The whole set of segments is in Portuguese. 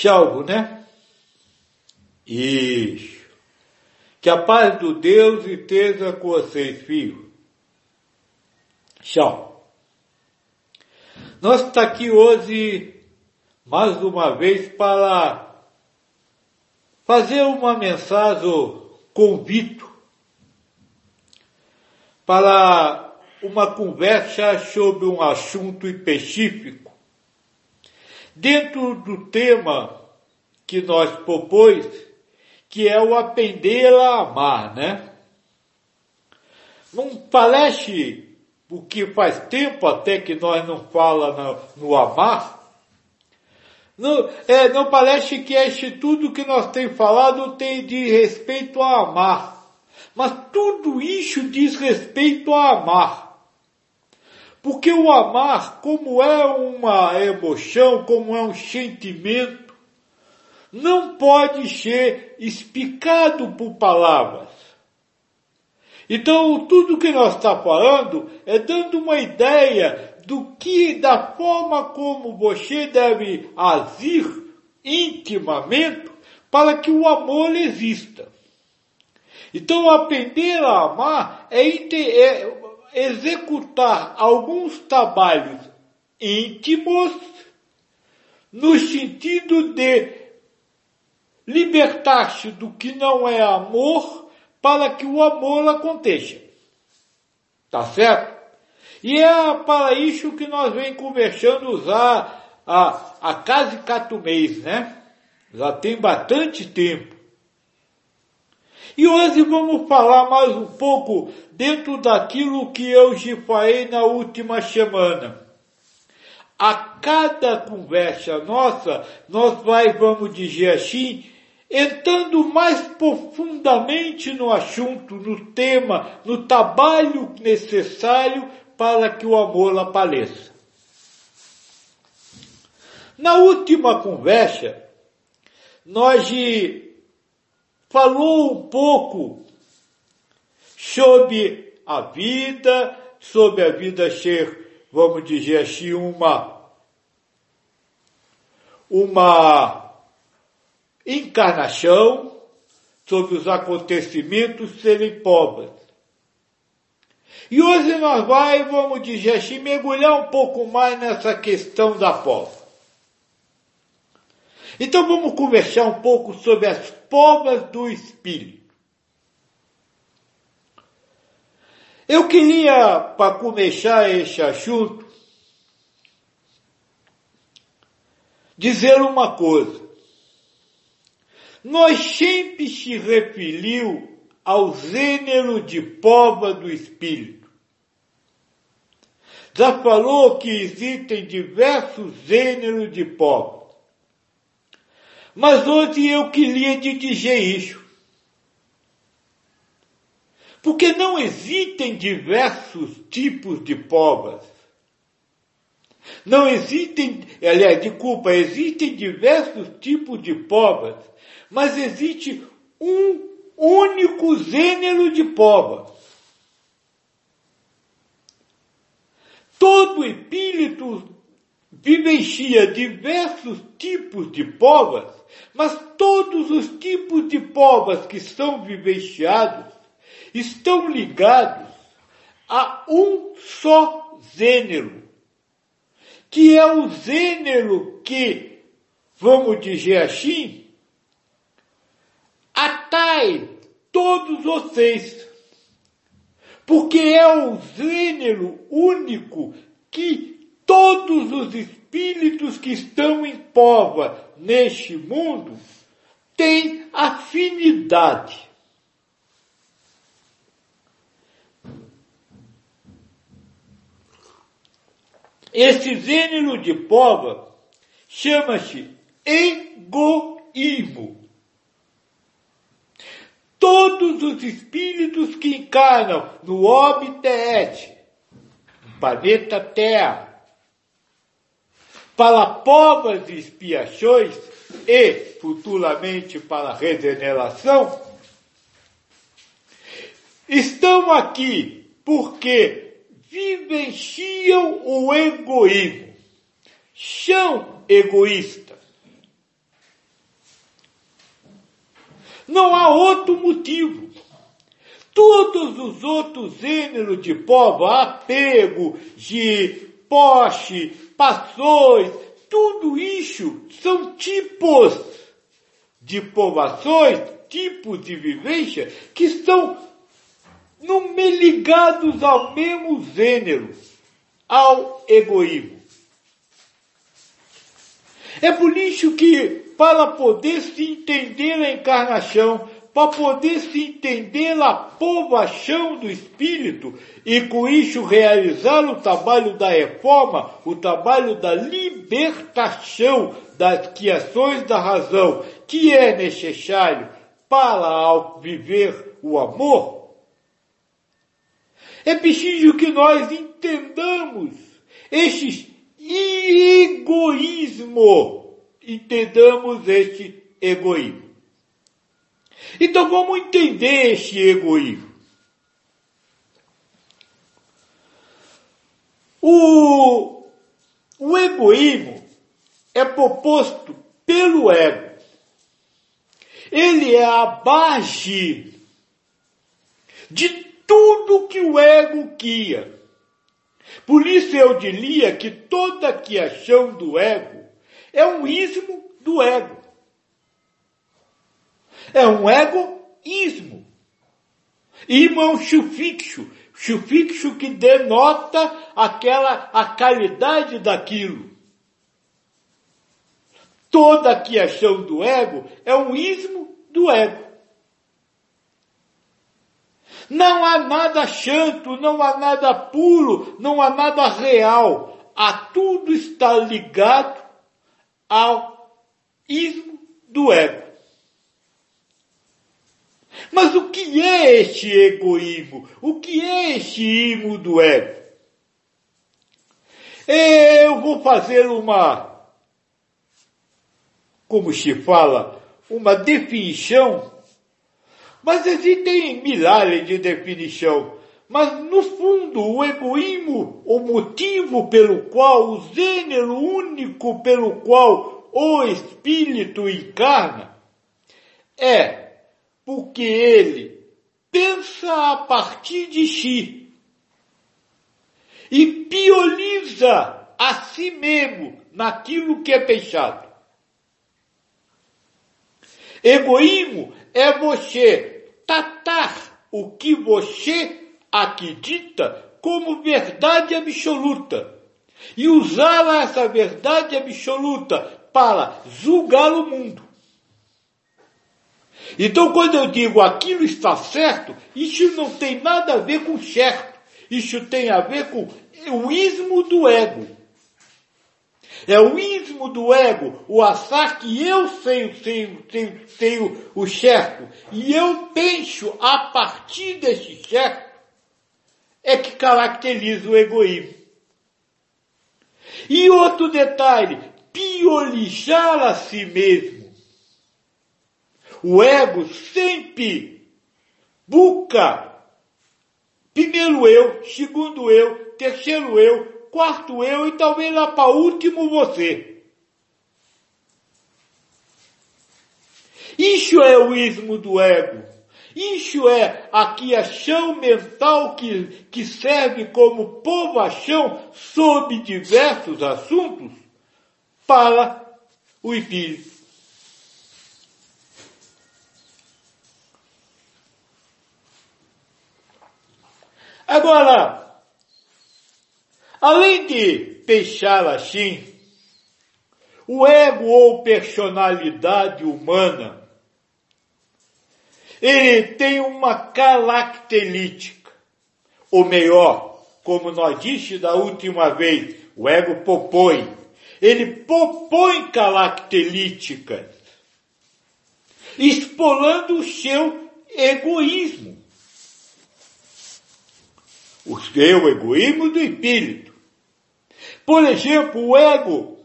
Chalvo, né? Isso. Que a paz do Deus esteja com vocês, filho. Tchau. Nós estamos aqui hoje, mais uma vez, para fazer uma mensagem convite para uma conversa sobre um assunto específico dentro do tema que nós propôs, que é o aprender a amar, né? Não parece, porque faz tempo até que nós não fala no, no amar, não, é, não parece que este tudo que nós temos falado tem de respeito a amar. Mas tudo isso diz respeito a amar. Porque o amar, como é uma emoção, como é um sentimento, não pode ser explicado por palavras. Então, tudo que nós está falando é dando uma ideia do que, da forma como você deve agir intimamente para que o amor exista. Então, aprender a amar é, é executar alguns trabalhos íntimos no sentido de libertar-se do que não é amor para que o amor aconteça. Tá certo? E é para isso que nós vem conversando usar a, a quatro meses, né? Já tem bastante tempo. E hoje vamos falar mais um pouco dentro daquilo que eu te falei na última semana. A cada conversa nossa, nós vai, vamos dizer assim, entrando mais profundamente no assunto, no tema, no trabalho necessário para que o amor apareça. Na última conversa, nós falou um pouco sobre a vida, sobre a vida ser, vamos dizer assim, uma, uma encarnação, sobre os acontecimentos serem pobres. E hoje nós vai, vamos dizer assim, mergulhar um pouco mais nessa questão da pova. Então vamos conversar um pouco sobre as povas do Espírito. Eu queria, para começar este assunto, dizer uma coisa. Nós sempre se referiu ao gênero de pova do Espírito. Já falou que existem diversos gêneros de pova. Mas hoje eu queria te dizer isso. Porque não existem diversos tipos de povas. Não existem, aliás, desculpa, existem diversos tipos de povas, mas existe um único gênero de pova. Todo espírito vivencia diversos tipos de povas, mas todos os tipos de povas que são vivenciados estão ligados a um só gênero, que é o gênero que, vamos dizer assim, atrai todos vocês, porque é o gênero único que todos os espíritos que estão em pova neste mundo têm afinidade. Esse gênero de pova chama-se egoísmo. Todos os espíritos que encarnam no no planeta Terra, para provas e expiações e futuramente para regeneração, estão aqui porque vivenciam o egoísmo, são egoístas. Não há outro motivo. Todos os outros gêneros de povo, apego, de poste, passões, tudo isso são tipos de povoações, tipos de vivência que estão no, ligados ao mesmo gênero, ao egoísmo. É por isso que, para poder se entender a encarnação, para poder se entender a povoação do Espírito e com isso realizar o trabalho da reforma, o trabalho da libertação das criações da razão, que é necessário para viver o amor, é preciso que nós entendamos esses egoísmo, entendamos este egoísmo. Então vamos entender este egoísmo. O, o egoísmo é proposto pelo ego. Ele é a base de tudo que o ego quia. Por isso eu diria que toda criação do ego é um ismo do ego. É um egoísmo. Ismo é um sufixo, sufixo que denota aquela, a qualidade daquilo. Toda a criação do ego é um ismo do ego. Não há nada santo, não há nada puro, não há nada real. A tudo está ligado ao ismo do ego. Mas o que é este egoísmo? O que é este imo do ego? Eu vou fazer uma, como se fala, uma definição, mas existem milhares de definições. Mas no fundo, o egoísmo, o motivo pelo qual, o gênero único pelo qual o espírito encarna, é porque ele pensa a partir de si e pioliza a si mesmo naquilo que é pensado. Egoísmo é você tratar o que você acredita como verdade absoluta e usar essa verdade absoluta para julgar o mundo. Então, quando eu digo aquilo está certo, isso não tem nada a ver com certo. Isso tem a ver com o ismo do ego. É o ismo do ego, o achar que eu sei, sei, sei, sei o, o certo e eu penso a partir desse certo, é que caracteriza o egoísmo. E outro detalhe, piolijar a si mesmo. O ego sempre busca primeiro eu, segundo eu, terceiro eu, quarto eu e talvez lá para último você. Isso é o ismo do ego. Isso é a criação mental que, que serve como povoação sobre diversos assuntos para o espírito. Agora, além de peixar assim, o ego ou personalidade humana, ele tem uma característica, ou melhor, como nós disse da última vez, o ego propõe, ele propõe características, expolando o seu egoísmo o seu egoísmo do espírito. Por exemplo, o ego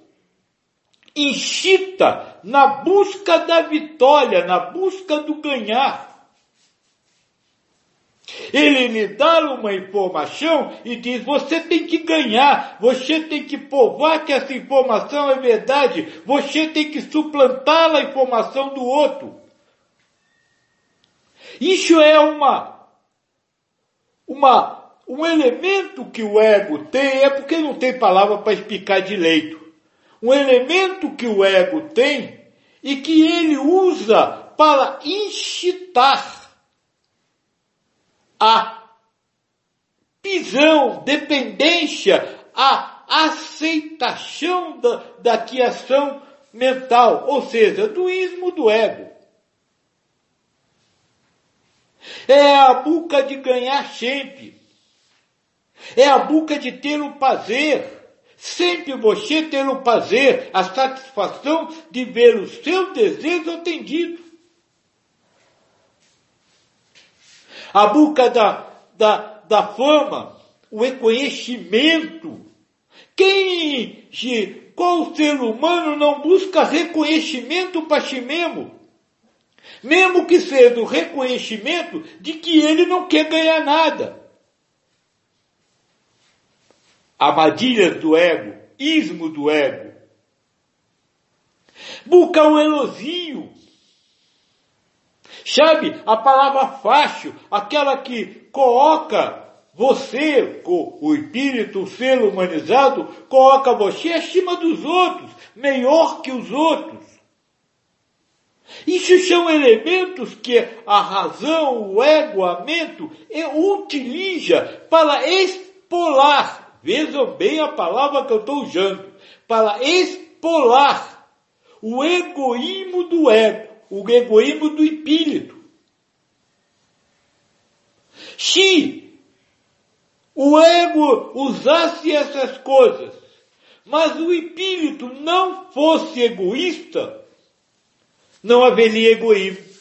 incita na busca da vitória, na busca do ganhar. Ele lhe dá uma informação e diz: você tem que ganhar, você tem que provar que essa informação é verdade, você tem que suplantar a informação do outro. Isso é uma, uma, um elemento que o ego tem, é porque não tem palavra para explicar direito. Um elemento que o ego tem e que ele usa para incitar a pisão, dependência, a aceitação da, da criação mental, ou seja, do ismo do ego. É a busca de ganhar sempre. É a busca de ter o prazer. Sempre você ter o prazer, a satisfação de ver o seu desejo atendido. A busca da, da, da fama, o reconhecimento. Quem, qual ser humano não busca reconhecimento para si mesmo? Mesmo que seja o reconhecimento de que ele não quer ganhar nada. Armadilhas do ego, ismo do ego. Busca o elogio. Sabe, a palavra fácil, aquela que coloca você, o espírito, o ser humanizado, coloca você acima dos outros, melhor que os outros. Isso são elementos que a razão, o ego, a mente utiliza para expolar, vejam bem a palavra que eu estou usando, para expolar o egoísmo do ego, o egoísmo do espírito. Se o ego usasse essas coisas, mas o espírito não fosse egoísta, não haveria egoísmo.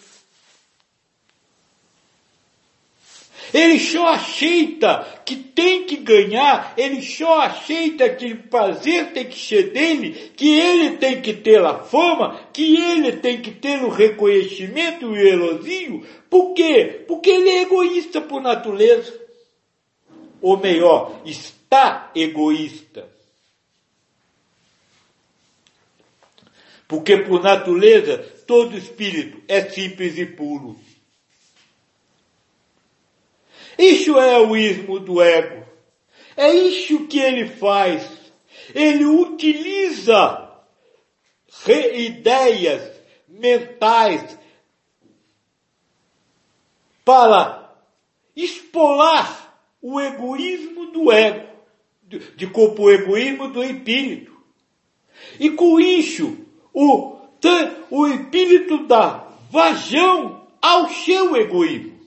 Ele só aceita que tem que ganhar, ele só aceita que o prazer tem que ser dele, que ele tem que ter a fama, que ele tem que ter o reconhecimento e o elogio. Por quê? Porque ele é egoísta por natureza. Ou melhor, está egoísta. Porque por natureza todo espírito é simples e puro. Isso é o ismo do ego. É isso que ele faz. Ele utiliza ideias mentais para expolar o egoísmo do ego, de corpo egoísmo do espírito. E com isso, o o espírito dá vazão ao seu egoísmo.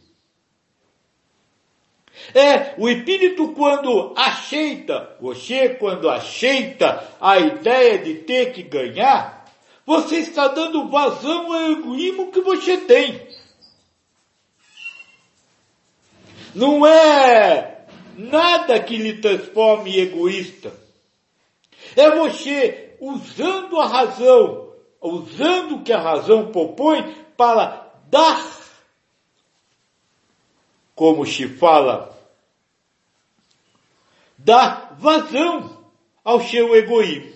É, o espírito quando aceita, você quando aceita a ideia de ter que ganhar, você está dando vazão ao egoísmo que você tem. Não é nada que lhe transforme egoísta. É você usando a razão usando o que a razão propõe para dar, como se fala, dar vazão ao seu egoísmo.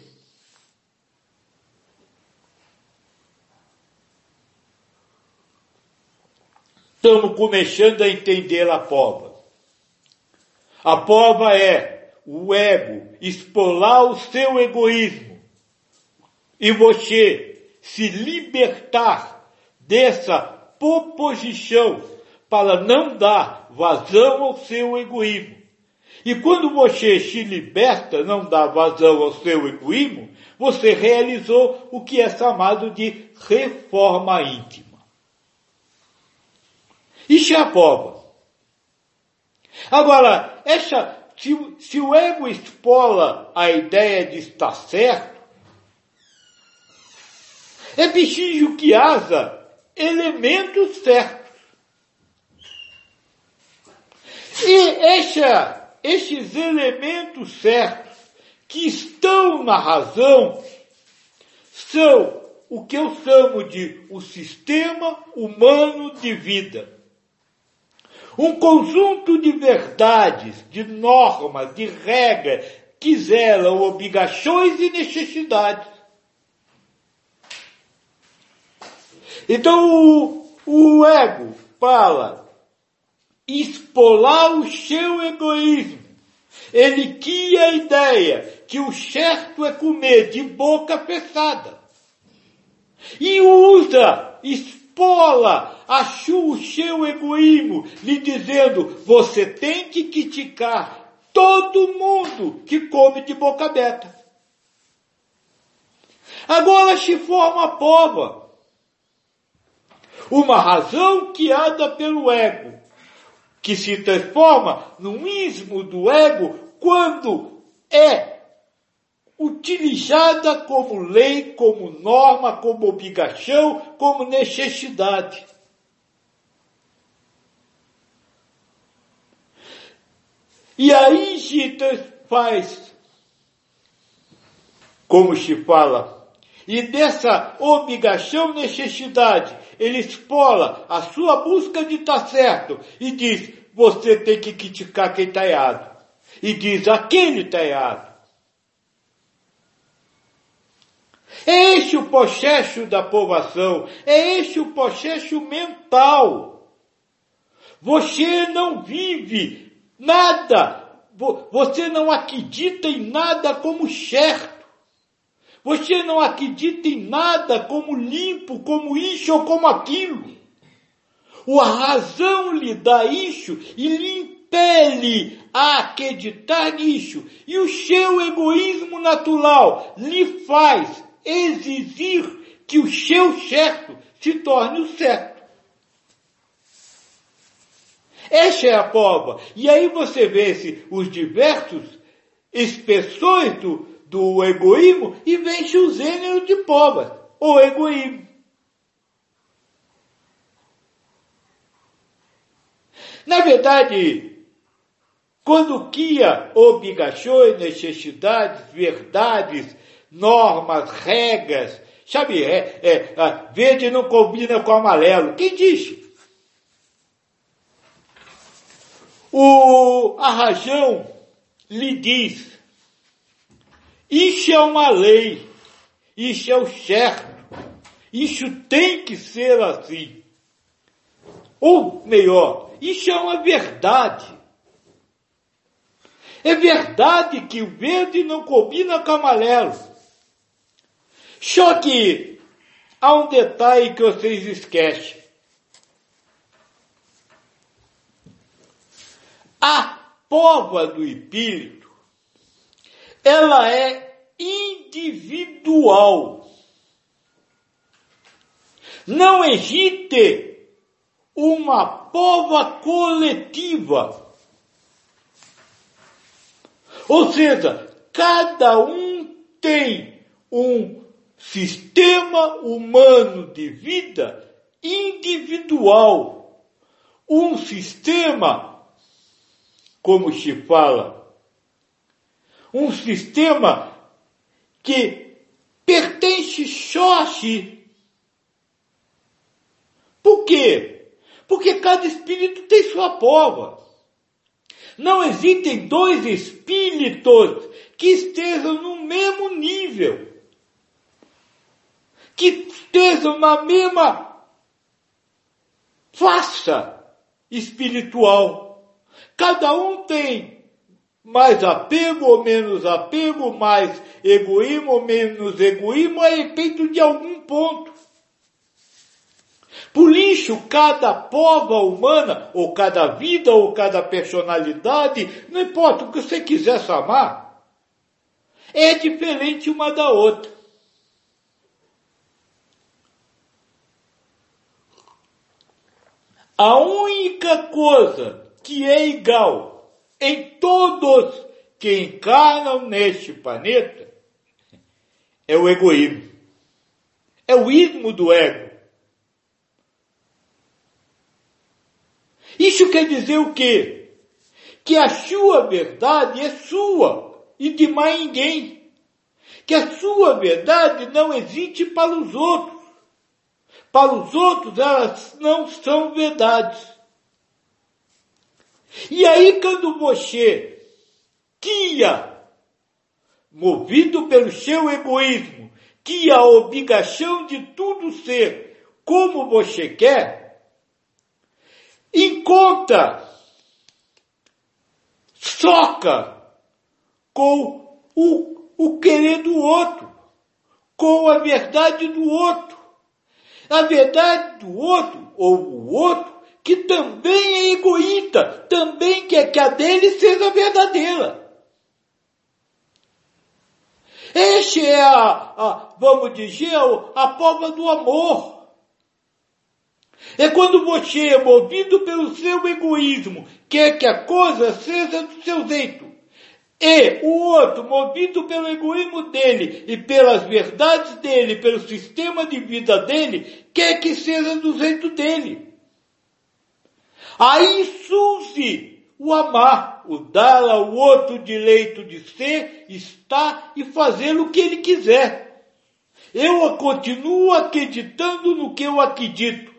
Estamos começando a entender a prova. A prova é o ego expolar o seu egoísmo e você se libertar dessa proposição para não dar vazão ao seu egoísmo. E quando você se liberta, não dá vazão ao seu egoísmo, você realizou o que é chamado de reforma íntima. Isso é a prova. Agora, essa, se, se o ego expola a ideia de estar certo, é preciso que haja elementos certos. E essa, esses elementos certos que estão na razão são o que eu chamo de o sistema humano de vida. Um conjunto de verdades, de normas, de regras que zelam obrigações e necessidades Então o, o ego para expolar o seu egoísmo, ele tinha a ideia que o certo é comer de boca fechada. E usa, espola, achou o seu egoísmo, lhe dizendo, você tem que criticar todo mundo que come de boca aberta. Agora se forma a prova. Uma razão que anda pelo ego, que se transforma num ismo do ego quando é utilizada como lei, como norma, como obrigação, como necessidade. E aí se faz, como se fala, e dessa obrigação, necessidade, ele expola a sua busca de estar certo e diz, você tem que criticar quem está errado. E diz, aquele está errado. É este o processo da povoação, é este o processo mental. Você não vive nada, você não acredita em nada como certo. Você não acredita em nada como limpo, como isso ou como aquilo. A razão lhe dá isso e lhe impele a acreditar nisso. E o seu egoísmo natural lhe faz exigir que o seu certo se torne o certo. Essa é a prova. E aí você vê os diversos expressões do, do egoísmo e vence o gênero de provas, o egoísmo. Na verdade, quando cria obrigações, necessidades, verdades, normas, regras, sabe, é, é, verde não combina com amarelo, quem disse? O Arrajão lhe diz isso é uma lei. Isso é o certo. Isso tem que ser assim. Ou melhor, isso é uma verdade. É verdade que o verde não combina com o amarelo. Só que há um detalhe que vocês esquecem. A pova do espírito ela é individual. Não existe uma prova coletiva. Ou seja, cada um tem um sistema humano de vida individual. Um sistema, como se fala, um sistema que pertence só a si. Por quê? Porque cada espírito tem sua prova. Não existem dois espíritos que estejam no mesmo nível, que estejam na mesma faça espiritual. Cada um tem mais apego ou menos apego, mais egoísmo ou menos egoísmo, a respeito de algum ponto. Por isso, cada prova humana, ou cada vida, ou cada personalidade, não importa o que você quiser chamar, é diferente uma da outra. A única coisa que é igual em todos que encarnam neste planeta é o egoísmo. É o ismo do ego. Isso quer dizer o quê? Que a sua verdade é sua e de mais ninguém. Que a sua verdade não existe para os outros. Para os outros elas não são verdades. E aí quando você quia, movido pelo seu egoísmo, que a obrigação de tudo ser como você quer, encontra, soca com o, o querer do outro, com a verdade do outro. A verdade do outro, ou o outro, que também é egoísta, também quer que a dele seja verdadeira. Este é a, a vamos dizer, a prova do amor. É quando você é movido pelo seu egoísmo, quer que a coisa seja do seu jeito. E o outro, movido pelo egoísmo dele e pelas verdades dele, pelo sistema de vida dele, quer que seja do jeito dele. Aí surge o amar, o dar ao outro direito de ser, estar e fazer o que ele quiser. Eu continuo acreditando no que eu acredito.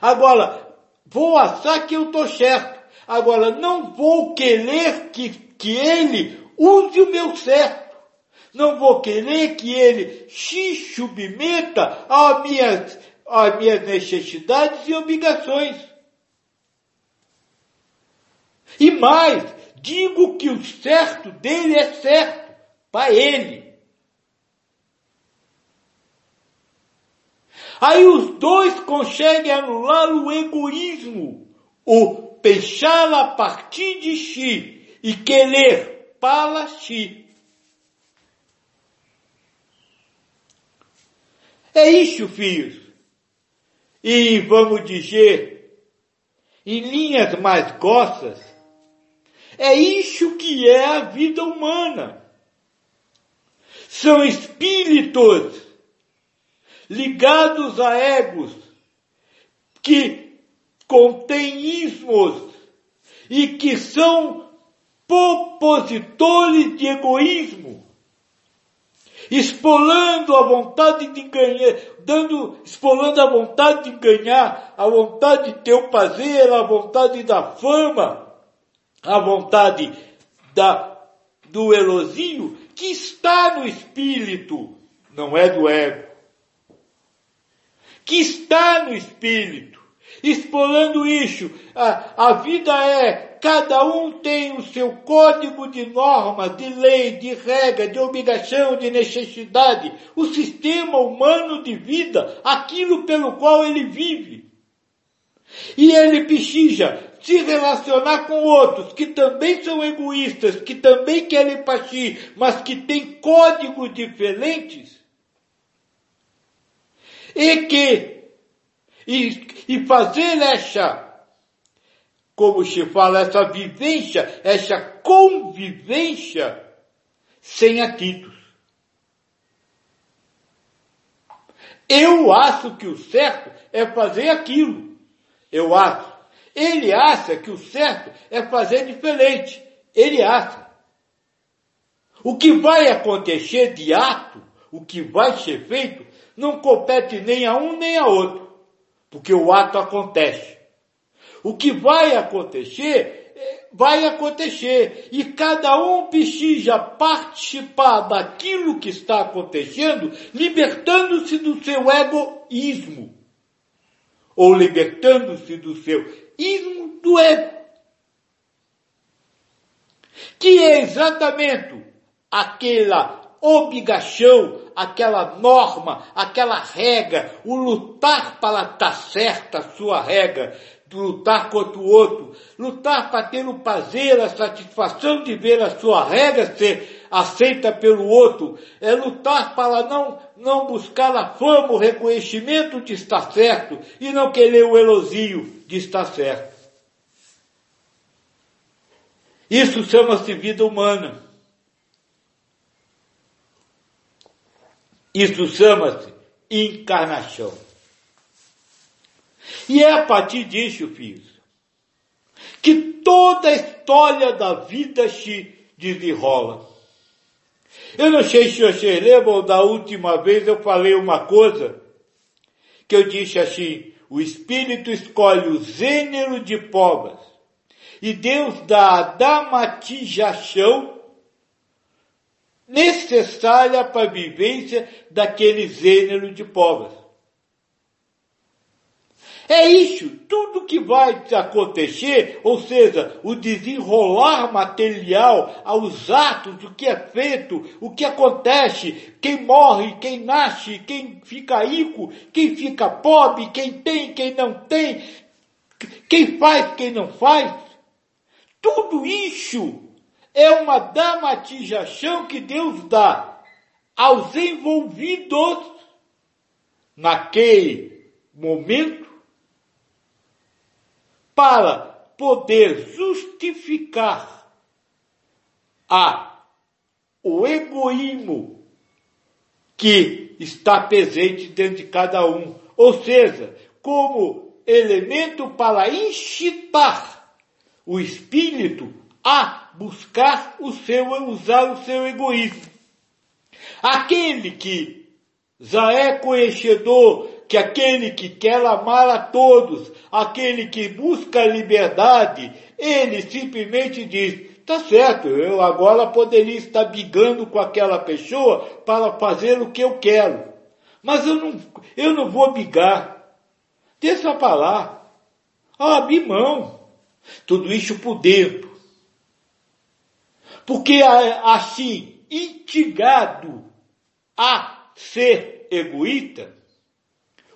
Agora, vou achar que eu estou certo. Agora, não vou querer que, que ele use o meu certo. Não vou querer que ele se submeta às minhas, às minhas necessidades e obrigações. E mais, digo que o certo dele é certo para ele. Aí os dois conseguem anular o egoísmo, o pensar a partir de si e querer para si. É isso, filhos. E vamos dizer, em linhas mais grossas, é isso que é a vida humana. São espíritos ligados a egos que contêm ismos e que são propositores de egoísmo, expolando a vontade de ganhar, dando, expolando a vontade de ganhar, a vontade de ter o prazer, a vontade da fama, a vontade da, do elogio que está no espírito, não é do ego. Que está no espírito. Explorando isso, a, a vida é, cada um tem o seu código de normas, de lei, de regra, de obrigação, de necessidade, o sistema humano de vida, aquilo pelo qual ele vive. E ele precisa se relacionar com outros que também são egoístas, que também querem partir, mas que têm códigos diferentes, e que, e, e fazer essa, como se fala, essa vivência, essa convivência sem atritos. Eu acho que o certo é fazer aquilo. Eu acho. Ele acha que o certo é fazer diferente. Ele acha. O que vai acontecer de ato, o que vai ser feito, não compete nem a um nem a outro, porque o ato acontece. O que vai acontecer, é, vai acontecer. E cada um precisa participar daquilo que está acontecendo, libertando-se do seu egoísmo. Ou libertando-se do seu do ego. Que é exatamente aquela obrigação, aquela norma, aquela regra, o lutar para estar certa a sua regra, lutar contra o outro, lutar para ter o prazer, a satisfação de ver a sua regra ser aceita pelo outro, é lutar para não, não buscar a fama, o reconhecimento de estar certo e não querer o elogio de estar certo. Isso chama-se vida humana. Isso chama-se encarnação. E é a partir disso, filhos, que toda a história da vida se desenrola. Eu não sei se vocês lembram, da última vez eu falei uma coisa, que eu disse assim, o Espírito escolhe o gênero de povas, e Deus dá a dramatização necessária para a vivência daquele gênero de povas. É isso, tudo que vai acontecer, ou seja, o desenrolar material, aos atos, o que é feito, o que acontece, quem morre, quem nasce, quem fica rico, quem fica pobre, quem tem, quem não tem, quem faz, quem não faz. Tudo isso é uma dramatização que Deus dá aos envolvidos naquele momento para poder justificar a o egoísmo que está presente dentro de cada um, ou seja, como elemento para incitar o espírito a buscar o seu, usar o seu egoísmo. Aquele que já é conhecedor que aquele que quer amar a todos, aquele que busca a liberdade, ele simplesmente diz, tá certo, eu agora poderia estar brigando com aquela pessoa para fazer o que eu quero. Mas eu não, eu não vou brigar. Deixa para lá. Ah, mão. Tudo isso por dentro. Porque assim, instigado a ser egoísta,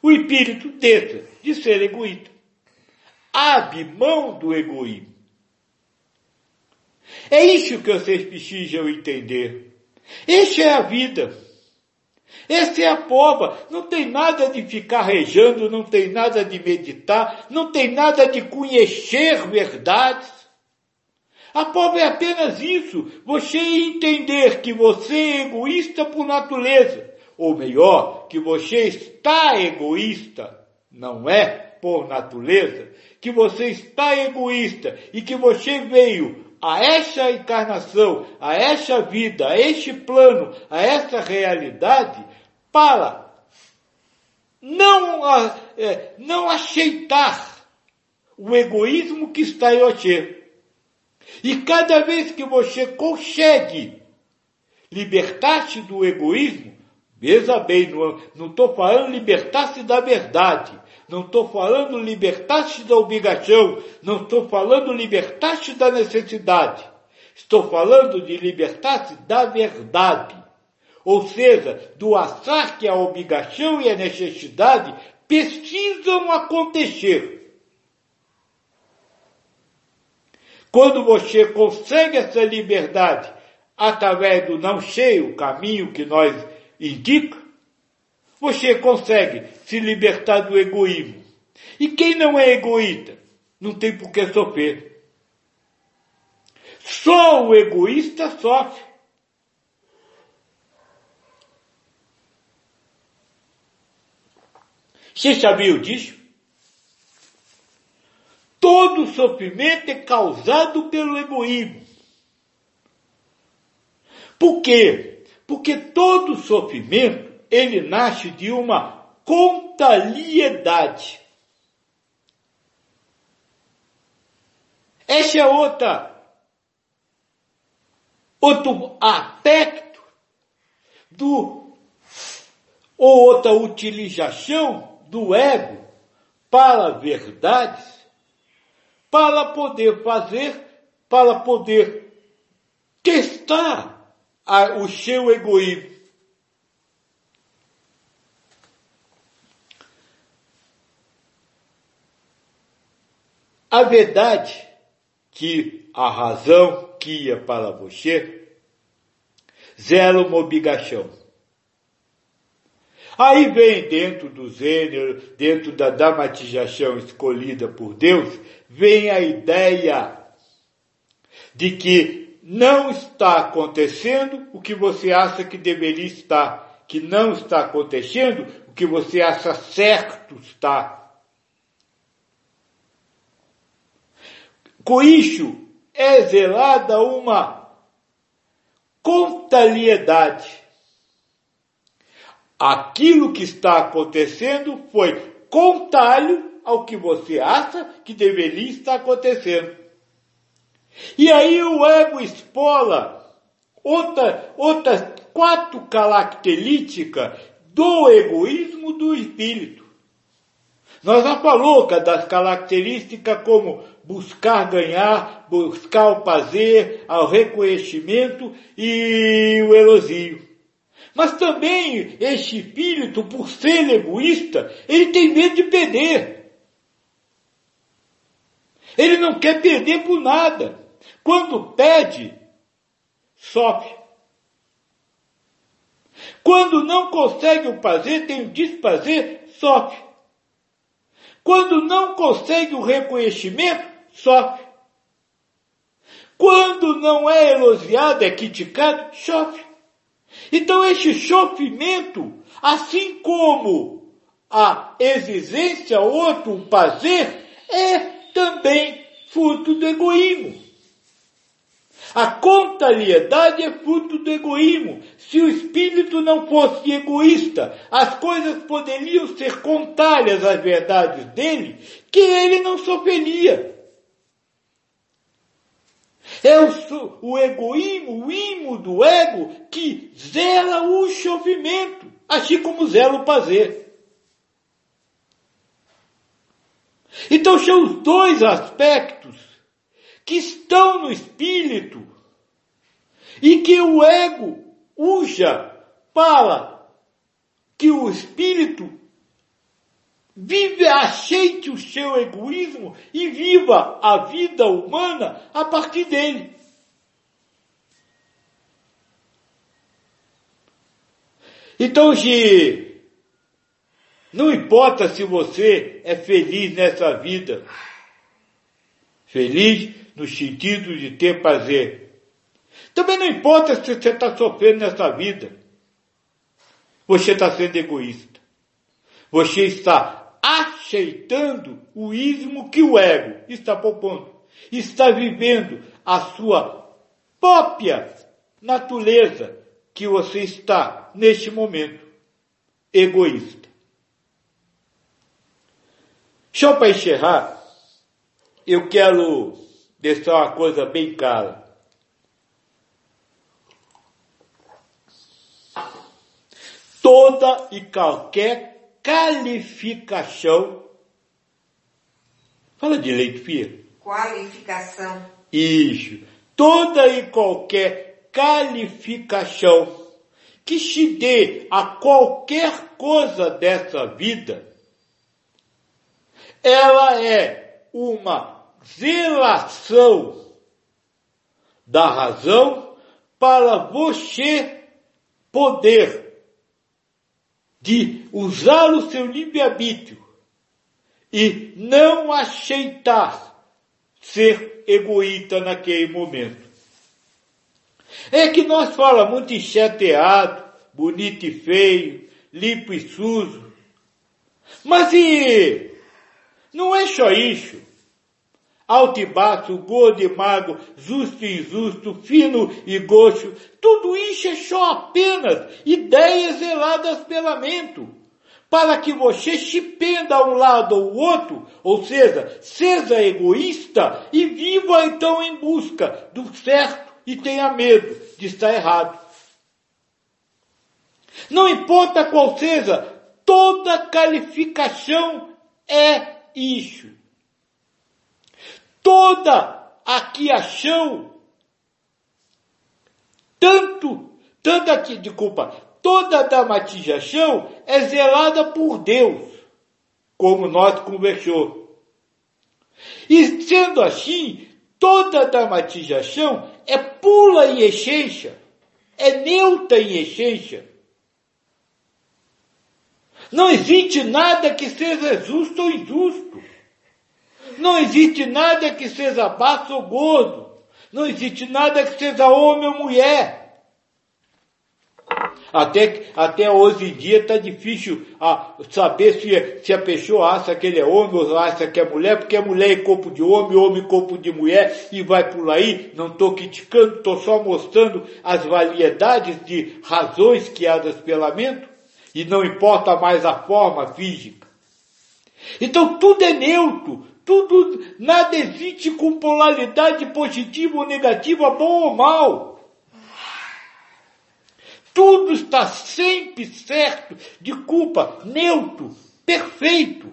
o espírito deixa de ser egoísta. Abre mão do egoísmo. É isso que vocês precisam entender. Essa é a vida. Essa é a prova. Não tem nada de ficar rejando, não tem nada de meditar, não tem nada de conhecer verdades. A prova é apenas isso. Você entender que você é egoísta por natureza ou melhor, que você está egoísta, não é por natureza, que você está egoísta e que você veio a essa encarnação, a essa vida, a este plano, a essa realidade, para não, é, não aceitar o egoísmo que está em você. E cada vez que você consegue libertar-se do egoísmo, Veja bem, não estou falando libertar-se da verdade, não estou falando libertar-se da obrigação, não estou falando libertar-se da necessidade. Estou falando de libertar-se da verdade. Ou seja, do achar que a obrigação e a necessidade precisam acontecer. Quando você consegue essa liberdade através do não cheio, o caminho que nós indica, você consegue se libertar do egoísmo. E quem não é egoísta não tem por que sofrer. Só o egoísta sofre. Você sabia disso? Todo sofrimento é causado pelo egoísmo. Por quê? Porque todo sofrimento, ele nasce de uma contrariedade. Esse é outra, outro aspecto do, ou outra utilização do ego para verdades, para poder fazer, para poder testar a, o seu egoísmo. A verdade que a razão que ia para você zela uma obrigação. Aí vem dentro do gênero, dentro da dramatização escolhida por Deus, vem a ideia de que não está acontecendo o que você acha que deveria estar, que não está acontecendo o que você acha certo está. Com isso, é zelada uma contrariedade. Aquilo que está acontecendo foi contrário ao que você acha que deveria estar acontecendo. E aí o ego espola outra, outras quatro características do egoísmo do espírito. Nós já falou das características como buscar ganhar, buscar o prazer, o reconhecimento e o elogio. Mas também este espírito, por ser egoísta, ele tem medo de perder. Ele não quer perder por nada. Quando pede, sofre. Quando não consegue o prazer, tem o desprazer, sofre. Quando não consegue o reconhecimento, sofre. Quando não é elogiado, é criticado, sofre. Então este sofrimento, assim como a exigência, outro, o prazer, é também fruto do egoísmo. A contrariedade é fruto do egoísmo. Se o espírito não fosse egoísta, as coisas poderiam ser contrárias às verdades dele, que ele não sofreria. É o, o egoísmo, o imo do ego, que zela o sofrimento, assim como zela o prazer. Então são os dois aspectos que estão no espírito e que o ego usa para que o espírito vive, aceite o seu egoísmo e viva a vida humana a partir dele. Então, se não importa se você é feliz nessa vida, feliz no sentido de ter prazer. Também não importa se você está sofrendo nessa vida. Você está sendo egoísta. Você está aceitando o ismo que o ego está propondo. Está vivendo a sua própria natureza que você está neste momento egoísta. Só para encerrar, eu quero deixar uma coisa bem clara. Toda e qualquer qualificação. Fala direito, filha. Qualificação. Isso. Toda e qualquer qualificação que se dê a qualquer coisa dessa vida, ela é uma zelação da razão para você poder de usar o seu livre-arbítrio e não aceitar ser egoísta naquele momento. É que nós falamos muito enxeteado, bonito e feio, limpo e sujo. Mas e não é só isso alto e baixo, gordo e magro, justo e injusto, fino e gosto, tudo isso é só apenas ideias zeladas pela mente, para que você se penda um lado ou outro, ou seja, seja egoísta e viva então em busca do certo e tenha medo de estar errado. Não importa qual seja, toda qualificação é isso toda a criação, tanto, tanto aqui, desculpa, toda dramatização é zelada por Deus, como nós conversou. E sendo assim, toda dramatização é pula em essência, é neutra em essência. Não existe nada que seja justo ou injusto. Não existe nada que seja baixo ou gordo. Não existe nada que seja homem ou mulher. Até, até hoje em dia está difícil a, saber se, se a pessoa acha que ele é homem ou acha que é mulher, porque é mulher em corpo de homem, homem em corpo de mulher, e vai por aí. Não estou criticando, estou só mostrando as variedades de razões criadas pela mente, e não importa mais a forma física. Então tudo é neutro, tudo, nada existe com polaridade positiva ou negativa, bom ou mal. Tudo está sempre certo, de culpa, neutro, perfeito.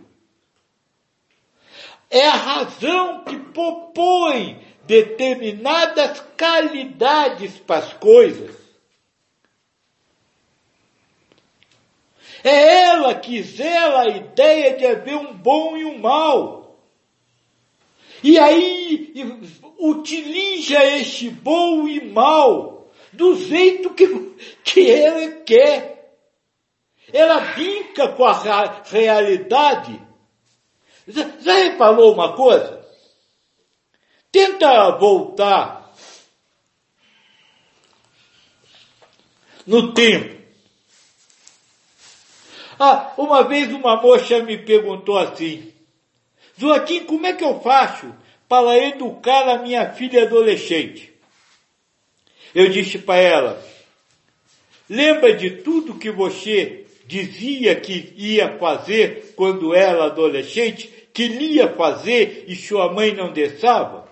é a razão que propõe determinadas qualidades para as coisas. É ela que zela a ideia de haver um bom e um mal. E aí utiliza este bom e mal do jeito que, que ela quer. Ela brinca com a realidade. Já, já reparou uma coisa? Tenta voltar no tempo. Ah, uma vez uma moça me perguntou assim, Joaquim, como é que eu faço para educar a minha filha adolescente? Eu disse para ela, lembra de tudo que você dizia que ia fazer quando era adolescente, que ia fazer e sua mãe não deixava?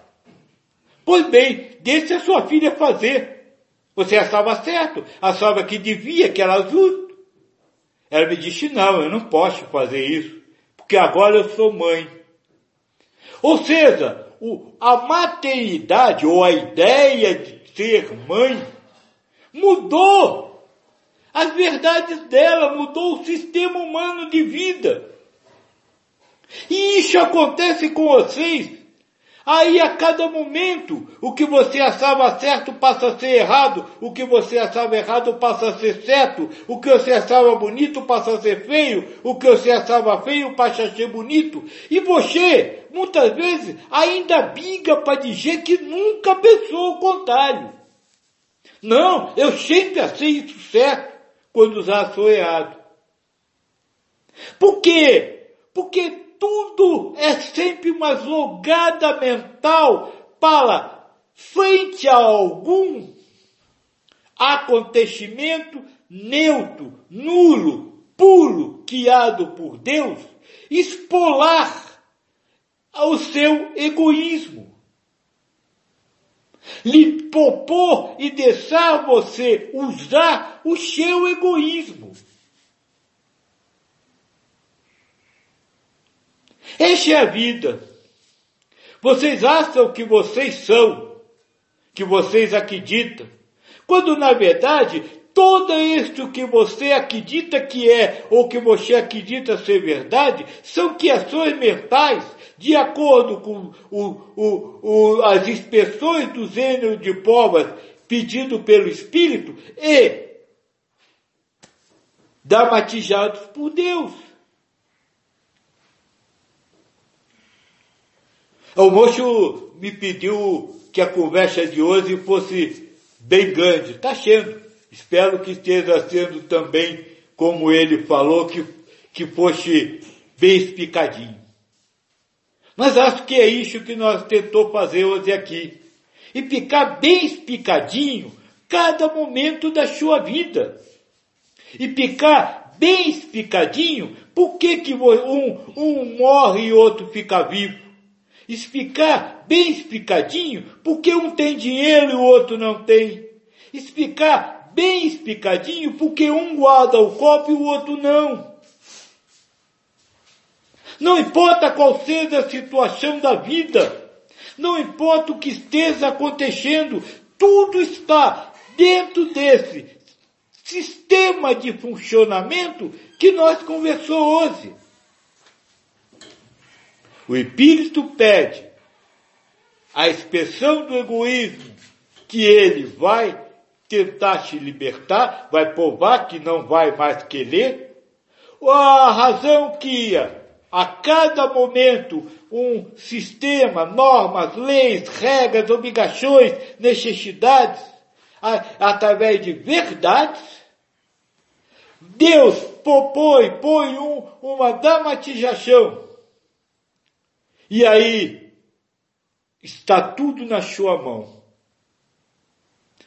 Pois bem, deixe a sua filha fazer. Você achava certo, achava que devia, que era justo. Ela me disse, não, eu não posso fazer isso, porque agora eu sou mãe. Ou seja, o, a maternidade ou a ideia de ser mãe mudou as verdades dela, mudou o sistema humano de vida. E isso acontece com vocês Aí a cada momento, o que você achava certo passa a ser errado, o que você achava errado passa a ser certo, o que você achava bonito passa a ser feio, o que você achava feio passa a ser bonito. E você, muitas vezes, ainda biga para dizer que nunca pensou o contrário. Não, eu sempre achei isso certo, quando já sou errado. Por quê? Porque tudo é sempre uma jogada mental para, frente a algum acontecimento neutro, nulo, puro, criado por Deus, expolar ao seu egoísmo. Lhe propor e deixar você usar o seu egoísmo. Esta é a vida. Vocês acham que vocês são, que vocês acreditam, quando na verdade todo isto que você acredita que é ou que você acredita ser verdade são criações mentais de acordo com o, o, o, as inspeções do gênero de provas pedido pelo Espírito e dramatizados por Deus. O moço me pediu que a conversa de hoje fosse bem grande. Está sendo. Espero que esteja sendo também, como ele falou, que, que fosse bem explicadinho. Mas acho que é isso que nós tentou fazer hoje aqui. E ficar bem explicadinho cada momento da sua vida. E ficar bem explicadinho por que, que um, um morre e outro fica vivo explicar bem explicadinho porque um tem dinheiro e o outro não tem. Explicar bem explicadinho porque um guarda o copo e o outro não. Não importa qual seja a situação da vida, não importa o que esteja acontecendo, tudo está dentro desse sistema de funcionamento que nós conversou hoje. O espírito pede a expressão do egoísmo que ele vai tentar se libertar, vai provar que não vai mais querer, ou a razão que a cada momento um sistema, normas, leis, regras, obrigações, necessidades, a, através de verdades, Deus propõe, põe um, uma dramatização e aí, está tudo na sua mão.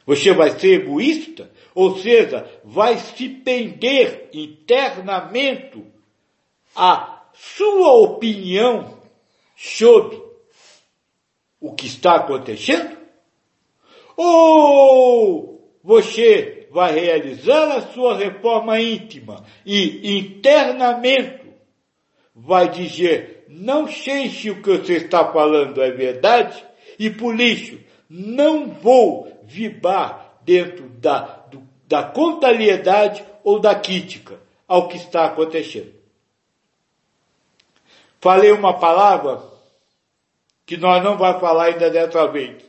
Você vai ser egoísta, ou seja, vai se pender internamente a sua opinião sobre o que está acontecendo? Ou você vai realizar a sua reforma íntima e internamente vai dizer, não sei se o que você está falando é verdade, e por lixo, não vou vibrar dentro da, do, da contrariedade ou da crítica ao que está acontecendo. Falei uma palavra que nós não vamos falar ainda dessa vez,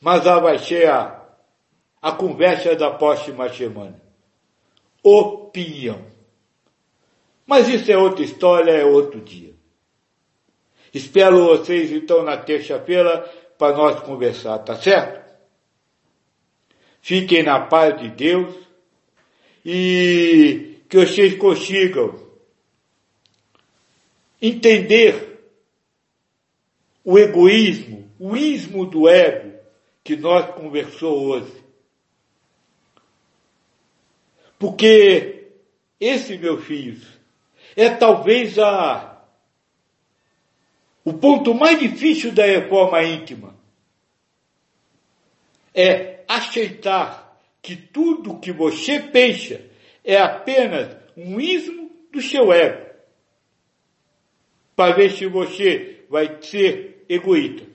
mas ela vai ser a, a conversa da próxima semana. Opinião. Mas isso é outra história, é outro dia. Espero vocês então na terça-feira para nós conversar, tá certo? Fiquem na paz de Deus e que vocês consigam entender o egoísmo, o ismo do ego que nós conversou hoje. Porque esse, meus filhos, é talvez a o ponto mais difícil da reforma íntima. É aceitar que tudo que você pensa é apenas um ismo do seu ego para ver se você vai ser egoísta.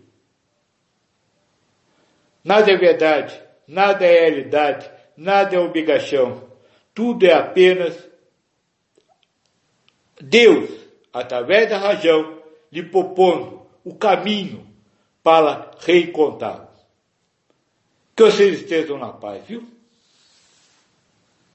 Nada é verdade, nada é realidade, nada é obrigação. Tudo é apenas Deus, através da razão, lhe propondo o caminho para reencontrá-lo. Que vocês estejam na paz, viu?